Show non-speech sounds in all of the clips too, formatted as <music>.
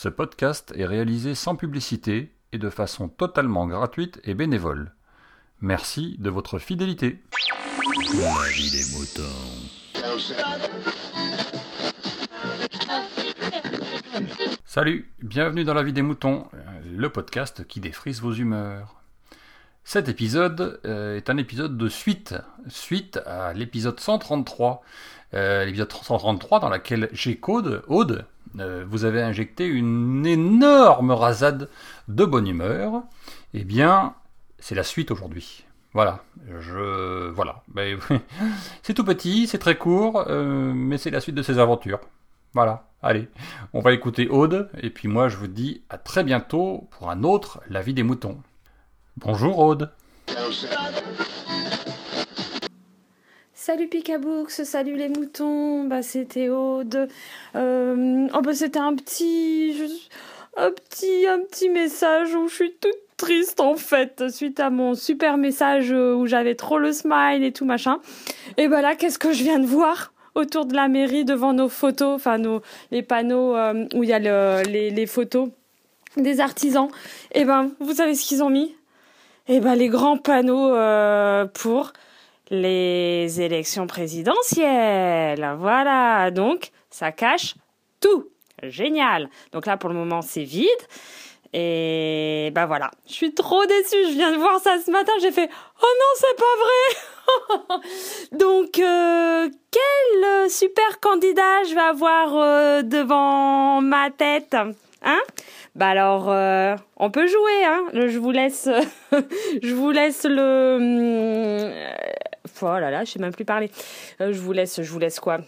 Ce podcast est réalisé sans publicité et de façon totalement gratuite et bénévole. Merci de votre fidélité. La vie des moutons. Salut, bienvenue dans la vie des moutons, euh, le podcast qui défrise vos humeurs. Cet épisode euh, est un épisode de suite, suite à l'épisode 133. Euh, l'épisode 133 dans laquelle j'ai Aude, vous avez injecté une énorme rasade de bonne humeur. Eh bien, c'est la suite aujourd'hui. Voilà, je voilà, Ben, <laughs> c'est tout petit, c'est très court, euh, mais c'est la suite de ces aventures. Voilà, allez, on va écouter Aude, et puis moi je vous dis à très bientôt pour un autre La vie des moutons. Bonjour Aude. Salut Picaboux, salut les moutons, bah c'était Aude. Euh, oh bah c'était un petit, un petit, un petit message où je suis toute triste en fait suite à mon super message euh, où j'avais trop le smile et tout machin. Et bah là qu'est-ce que je viens de voir autour de la mairie devant nos photos, enfin nos les panneaux euh, où il y a le- les, photos des artisans. Et ben vous savez ce qu'ils ont mis? Et ben les grands panneaux euh, pour les élections présidentielles. Voilà, donc ça cache tout. Génial. Donc là, pour le moment, c'est vide. Et bah voilà, je suis trop déçue. Je viens de voir ça ce matin. J'ai fait Oh non, c'est pas vrai. <laughs> Donc euh, quel super candidat je vais avoir euh, devant ma tête, hein? Bah alors, euh, on peut jouer, hein Je vous laisse, <laughs> je vous laisse le. Oh là là, je sais même plus parler. Euh, je vous laisse, je vous laisse quoi?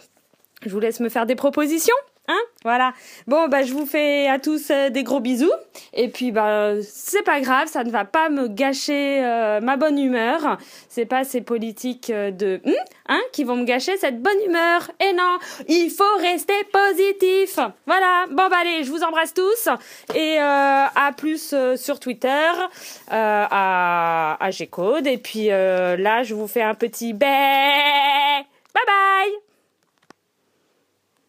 Je vous laisse me faire des propositions, hein Voilà. Bon, bah je vous fais à tous euh, des gros bisous. Et puis bah c'est pas grave, ça ne va pas me gâcher euh, ma bonne humeur. C'est pas ces politiques euh, de hum, hein qui vont me gâcher cette bonne humeur. Et non, il faut rester positif. Voilà. Bon bah allez, je vous embrasse tous et à plus sur Twitter à, à G-Code. Et puis là, je vous fais un petit bé.